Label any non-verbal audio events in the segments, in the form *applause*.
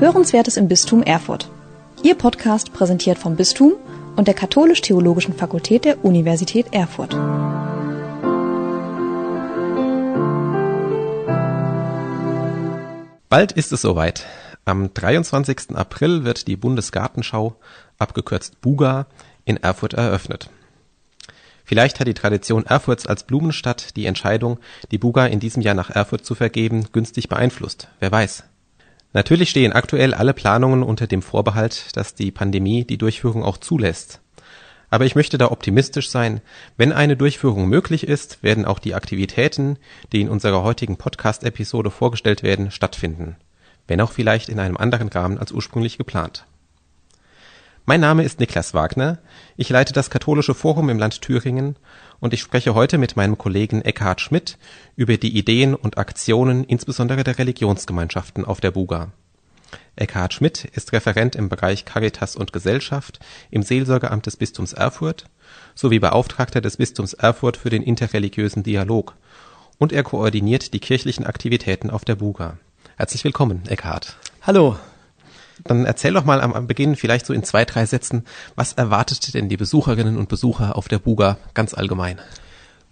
Hörenswertes im Bistum Erfurt. Ihr Podcast präsentiert vom Bistum und der Katholisch-Theologischen Fakultät der Universität Erfurt. Bald ist es soweit. Am 23. April wird die Bundesgartenschau, abgekürzt BUGA, in Erfurt eröffnet. Vielleicht hat die Tradition Erfurts als Blumenstadt die Entscheidung, die Buga in diesem Jahr nach Erfurt zu vergeben, günstig beeinflusst. Wer weiß. Natürlich stehen aktuell alle Planungen unter dem Vorbehalt, dass die Pandemie die Durchführung auch zulässt. Aber ich möchte da optimistisch sein. Wenn eine Durchführung möglich ist, werden auch die Aktivitäten, die in unserer heutigen Podcast-Episode vorgestellt werden, stattfinden. Wenn auch vielleicht in einem anderen Rahmen als ursprünglich geplant. Mein Name ist Niklas Wagner. Ich leite das Katholische Forum im Land Thüringen und ich spreche heute mit meinem Kollegen Eckhard Schmidt über die Ideen und Aktionen insbesondere der Religionsgemeinschaften auf der Buga. Eckhard Schmidt ist Referent im Bereich Caritas und Gesellschaft im Seelsorgeamt des Bistums Erfurt sowie Beauftragter des Bistums Erfurt für den interreligiösen Dialog und er koordiniert die kirchlichen Aktivitäten auf der Buga. Herzlich willkommen, Eckhard. Hallo, dann erzähl doch mal am, am Beginn vielleicht so in zwei, drei Sätzen, was erwartet denn die Besucherinnen und Besucher auf der Buga ganz allgemein?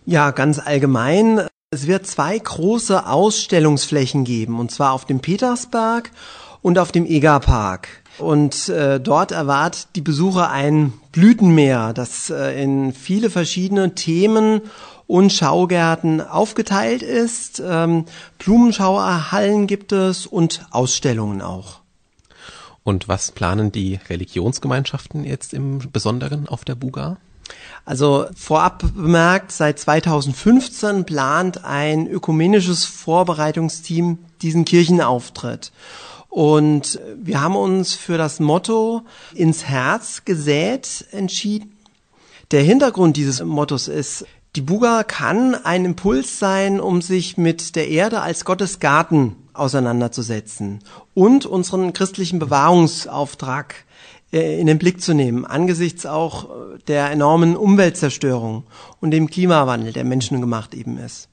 Ja, ganz allgemein. Es wird zwei große Ausstellungsflächen geben, und zwar auf dem Petersberg und auf dem Egerpark. Und äh, dort erwartet die Besucher ein Blütenmeer, das äh, in viele verschiedene Themen und Schaugärten aufgeteilt ist. Ähm, Blumenschauerhallen gibt es und Ausstellungen auch. Und was planen die Religionsgemeinschaften jetzt im Besonderen auf der Buga? Also vorab bemerkt, seit 2015 plant ein ökumenisches Vorbereitungsteam diesen Kirchenauftritt. Und wir haben uns für das Motto ins Herz gesät entschieden. Der Hintergrund dieses Mottos ist, die Buga kann ein Impuls sein, um sich mit der Erde als Gottes Garten auseinanderzusetzen und unseren christlichen Bewahrungsauftrag äh, in den Blick zu nehmen, angesichts auch äh, der enormen Umweltzerstörung und dem Klimawandel, der menschengemacht eben ist.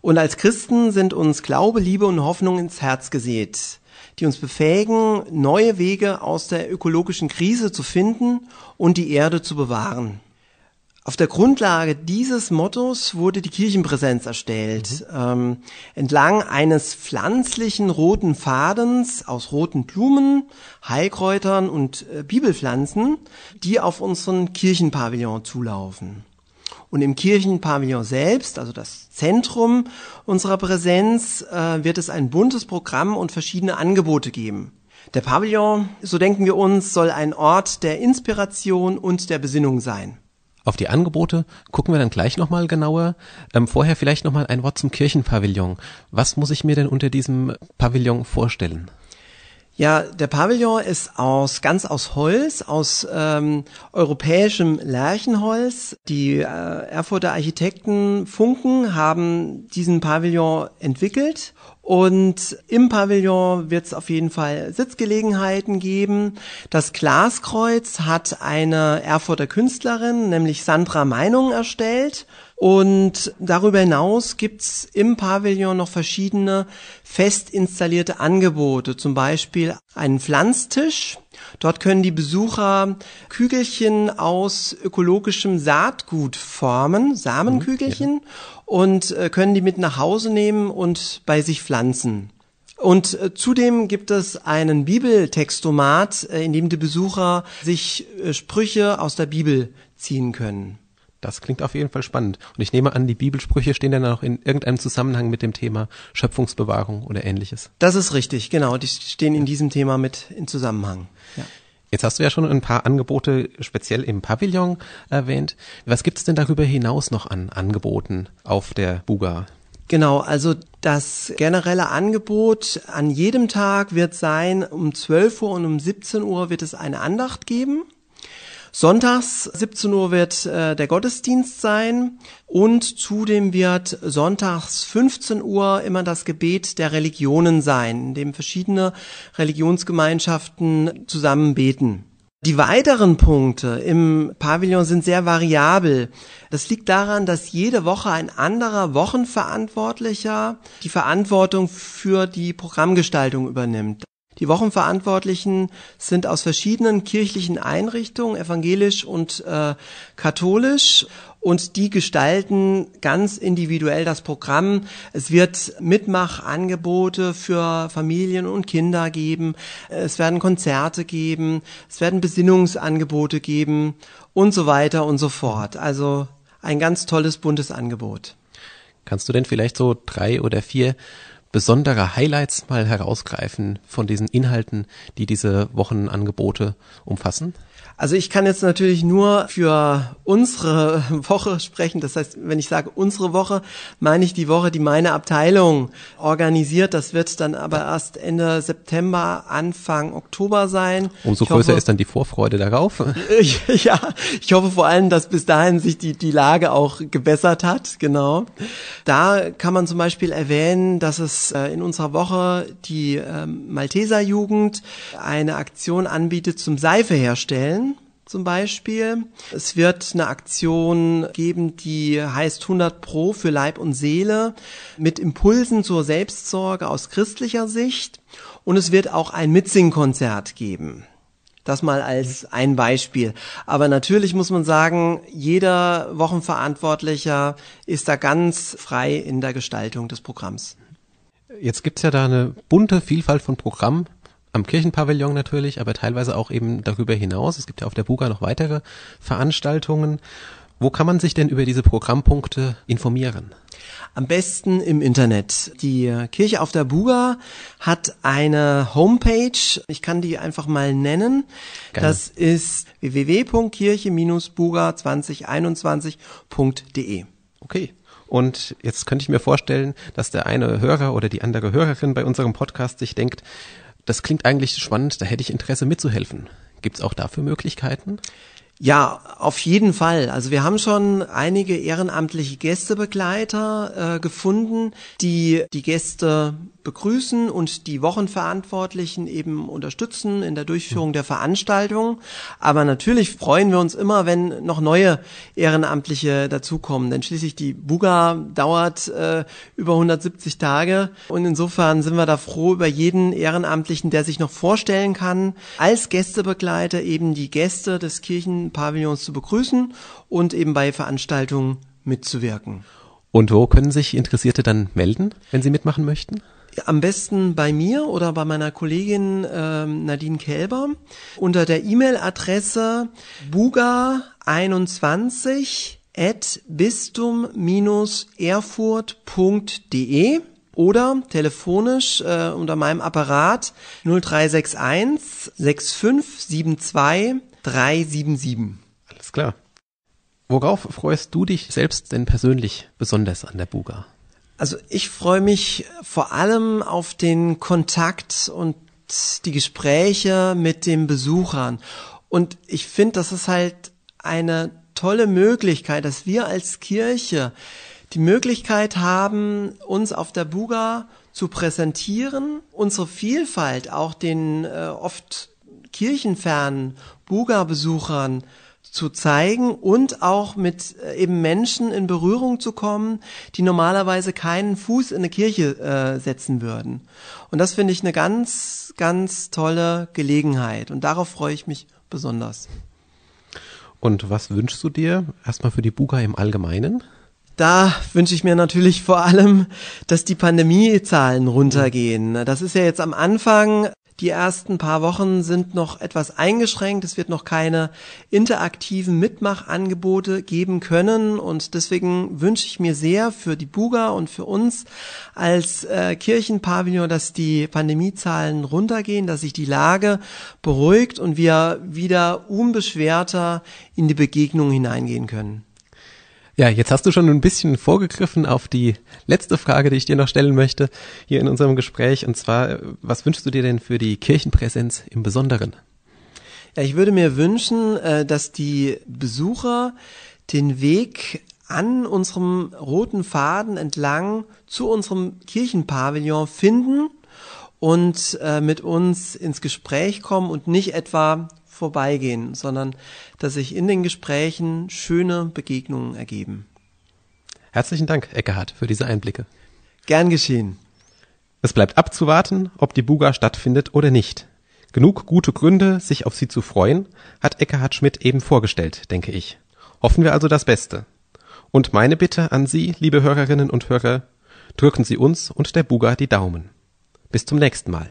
Und als Christen sind uns Glaube, Liebe und Hoffnung ins Herz gesät, die uns befähigen, neue Wege aus der ökologischen Krise zu finden und die Erde zu bewahren. Auf der Grundlage dieses Mottos wurde die Kirchenpräsenz erstellt. Mhm. Ähm, entlang eines pflanzlichen roten Fadens aus roten Blumen, Heilkräutern und äh, Bibelpflanzen, die auf unseren Kirchenpavillon zulaufen. Und im Kirchenpavillon selbst, also das Zentrum unserer Präsenz, äh, wird es ein buntes Programm und verschiedene Angebote geben. Der Pavillon, so denken wir uns, soll ein Ort der Inspiration und der Besinnung sein. Auf die Angebote gucken wir dann gleich nochmal genauer. Ähm, vorher vielleicht nochmal ein Wort zum Kirchenpavillon. Was muss ich mir denn unter diesem Pavillon vorstellen? Ja, der Pavillon ist aus ganz aus Holz, aus ähm, europäischem Lärchenholz. Die äh, Erfurter Architekten Funken haben diesen Pavillon entwickelt und im Pavillon wird es auf jeden Fall Sitzgelegenheiten geben. Das Glaskreuz hat eine Erfurter Künstlerin, nämlich Sandra Meinung, erstellt. Und darüber hinaus gibt's im Pavillon noch verschiedene fest installierte Angebote, zum Beispiel einen Pflanztisch. Dort können die Besucher Kügelchen aus ökologischem Saatgut formen, Samenkügelchen. Mhm, ja und äh, können die mit nach Hause nehmen und bei sich pflanzen. Und äh, zudem gibt es einen Bibeltextomat, äh, in dem die Besucher sich Sprüche aus der Bibel ziehen können. Das klingt auf jeden Fall spannend. Und ich nehme an, die Bibelsprüche stehen dann auch in irgendeinem Zusammenhang mit dem Thema Schöpfungsbewahrung oder ähnliches. Das ist richtig, genau. Die stehen in diesem Thema mit in Zusammenhang. Ja. Jetzt hast du ja schon ein paar Angebote speziell im Pavillon erwähnt. Was gibt es denn darüber hinaus noch an Angeboten auf der Buga? Genau, also das generelle Angebot an jedem Tag wird sein, um 12 Uhr und um 17 Uhr wird es eine Andacht geben. Sonntags 17 Uhr wird äh, der Gottesdienst sein und zudem wird sonntags 15 Uhr immer das Gebet der Religionen sein, in dem verschiedene Religionsgemeinschaften zusammen beten. Die weiteren Punkte im Pavillon sind sehr variabel. Das liegt daran, dass jede Woche ein anderer Wochenverantwortlicher die Verantwortung für die Programmgestaltung übernimmt. Die Wochenverantwortlichen sind aus verschiedenen kirchlichen Einrichtungen, evangelisch und äh, katholisch, und die gestalten ganz individuell das Programm. Es wird Mitmachangebote für Familien und Kinder geben, es werden Konzerte geben, es werden Besinnungsangebote geben und so weiter und so fort. Also ein ganz tolles buntes Angebot. Kannst du denn vielleicht so drei oder vier besondere Highlights mal herausgreifen von diesen Inhalten, die diese Wochenangebote umfassen? Also ich kann jetzt natürlich nur für unsere Woche sprechen. Das heißt, wenn ich sage unsere Woche, meine ich die Woche, die meine Abteilung organisiert. Das wird dann aber erst Ende September, Anfang Oktober sein. Umso ich größer hoffe, ist dann die Vorfreude darauf. *laughs* ja, ich hoffe vor allem, dass bis dahin sich die, die Lage auch gebessert hat. Genau. Da kann man zum Beispiel erwähnen, dass es äh, in unserer Woche die ähm, Malteser Jugend eine Aktion anbietet zum Seife herstellen zum Beispiel. Es wird eine Aktion geben, die heißt 100 Pro für Leib und Seele mit Impulsen zur Selbstsorge aus christlicher Sicht. Und es wird auch ein Mitsingkonzert geben. Das mal als ein Beispiel. Aber natürlich muss man sagen, jeder Wochenverantwortlicher ist da ganz frei in der Gestaltung des Programms. Jetzt gibt's ja da eine bunte Vielfalt von Programmen am Kirchenpavillon natürlich, aber teilweise auch eben darüber hinaus. Es gibt ja auf der Buga noch weitere Veranstaltungen. Wo kann man sich denn über diese Programmpunkte informieren? Am besten im Internet. Die Kirche auf der Buga hat eine Homepage. Ich kann die einfach mal nennen. Gerne. Das ist www.kirche-buga2021.de. Okay. Und jetzt könnte ich mir vorstellen, dass der eine Hörer oder die andere Hörerin bei unserem Podcast sich denkt, das klingt eigentlich spannend, da hätte ich Interesse mitzuhelfen. Gibt es auch dafür Möglichkeiten? Ja, auf jeden Fall. Also wir haben schon einige ehrenamtliche Gästebegleiter äh, gefunden, die die Gäste begrüßen und die Wochenverantwortlichen eben unterstützen in der Durchführung der Veranstaltung. Aber natürlich freuen wir uns immer, wenn noch neue Ehrenamtliche dazukommen. Denn schließlich die Buga dauert äh, über 170 Tage und insofern sind wir da froh über jeden Ehrenamtlichen, der sich noch vorstellen kann, als Gästebegleiter eben die Gäste des Kirchenpavillons zu begrüßen und eben bei Veranstaltungen mitzuwirken. Und wo können sich Interessierte dann melden, wenn sie mitmachen möchten? Am besten bei mir oder bei meiner Kollegin ähm, Nadine Kelber unter der E-Mail-Adresse buga21 at bistum-erfurt.de oder telefonisch äh, unter meinem Apparat 0361 6572 377. Alles klar. Worauf freust du dich selbst denn persönlich besonders an der Buga? Also ich freue mich vor allem auf den Kontakt und die Gespräche mit den Besuchern. Und ich finde, das ist halt eine tolle Möglichkeit, dass wir als Kirche die Möglichkeit haben, uns auf der Buga zu präsentieren, unsere Vielfalt auch den äh, oft kirchenfernen Buga-Besuchern zu zeigen und auch mit äh, eben Menschen in Berührung zu kommen, die normalerweise keinen Fuß in eine Kirche äh, setzen würden. Und das finde ich eine ganz, ganz tolle Gelegenheit und darauf freue ich mich besonders. Und was wünschst du dir erstmal für die Buga im Allgemeinen? Da wünsche ich mir natürlich vor allem, dass die Pandemiezahlen runtergehen. Das ist ja jetzt am Anfang die ersten paar Wochen sind noch etwas eingeschränkt. Es wird noch keine interaktiven Mitmachangebote geben können. Und deswegen wünsche ich mir sehr für die Buga und für uns als äh, Kirchenpavillon, dass die Pandemiezahlen runtergehen, dass sich die Lage beruhigt und wir wieder unbeschwerter in die Begegnung hineingehen können. Ja, jetzt hast du schon ein bisschen vorgegriffen auf die letzte Frage, die ich dir noch stellen möchte hier in unserem Gespräch. Und zwar, was wünschst du dir denn für die Kirchenpräsenz im Besonderen? Ja, ich würde mir wünschen, äh, dass die Besucher den Weg an unserem roten Faden entlang zu unserem Kirchenpavillon finden und äh, mit uns ins Gespräch kommen und nicht etwa vorbeigehen, sondern dass sich in den Gesprächen schöne Begegnungen ergeben. Herzlichen Dank, Eckehard, für diese Einblicke. Gern geschehen. Es bleibt abzuwarten, ob die Buga stattfindet oder nicht. Genug gute Gründe, sich auf sie zu freuen, hat Eckhard Schmidt eben vorgestellt, denke ich. Hoffen wir also das Beste. Und meine Bitte an Sie, liebe Hörerinnen und Hörer, drücken Sie uns und der Buga die Daumen. Bis zum nächsten Mal.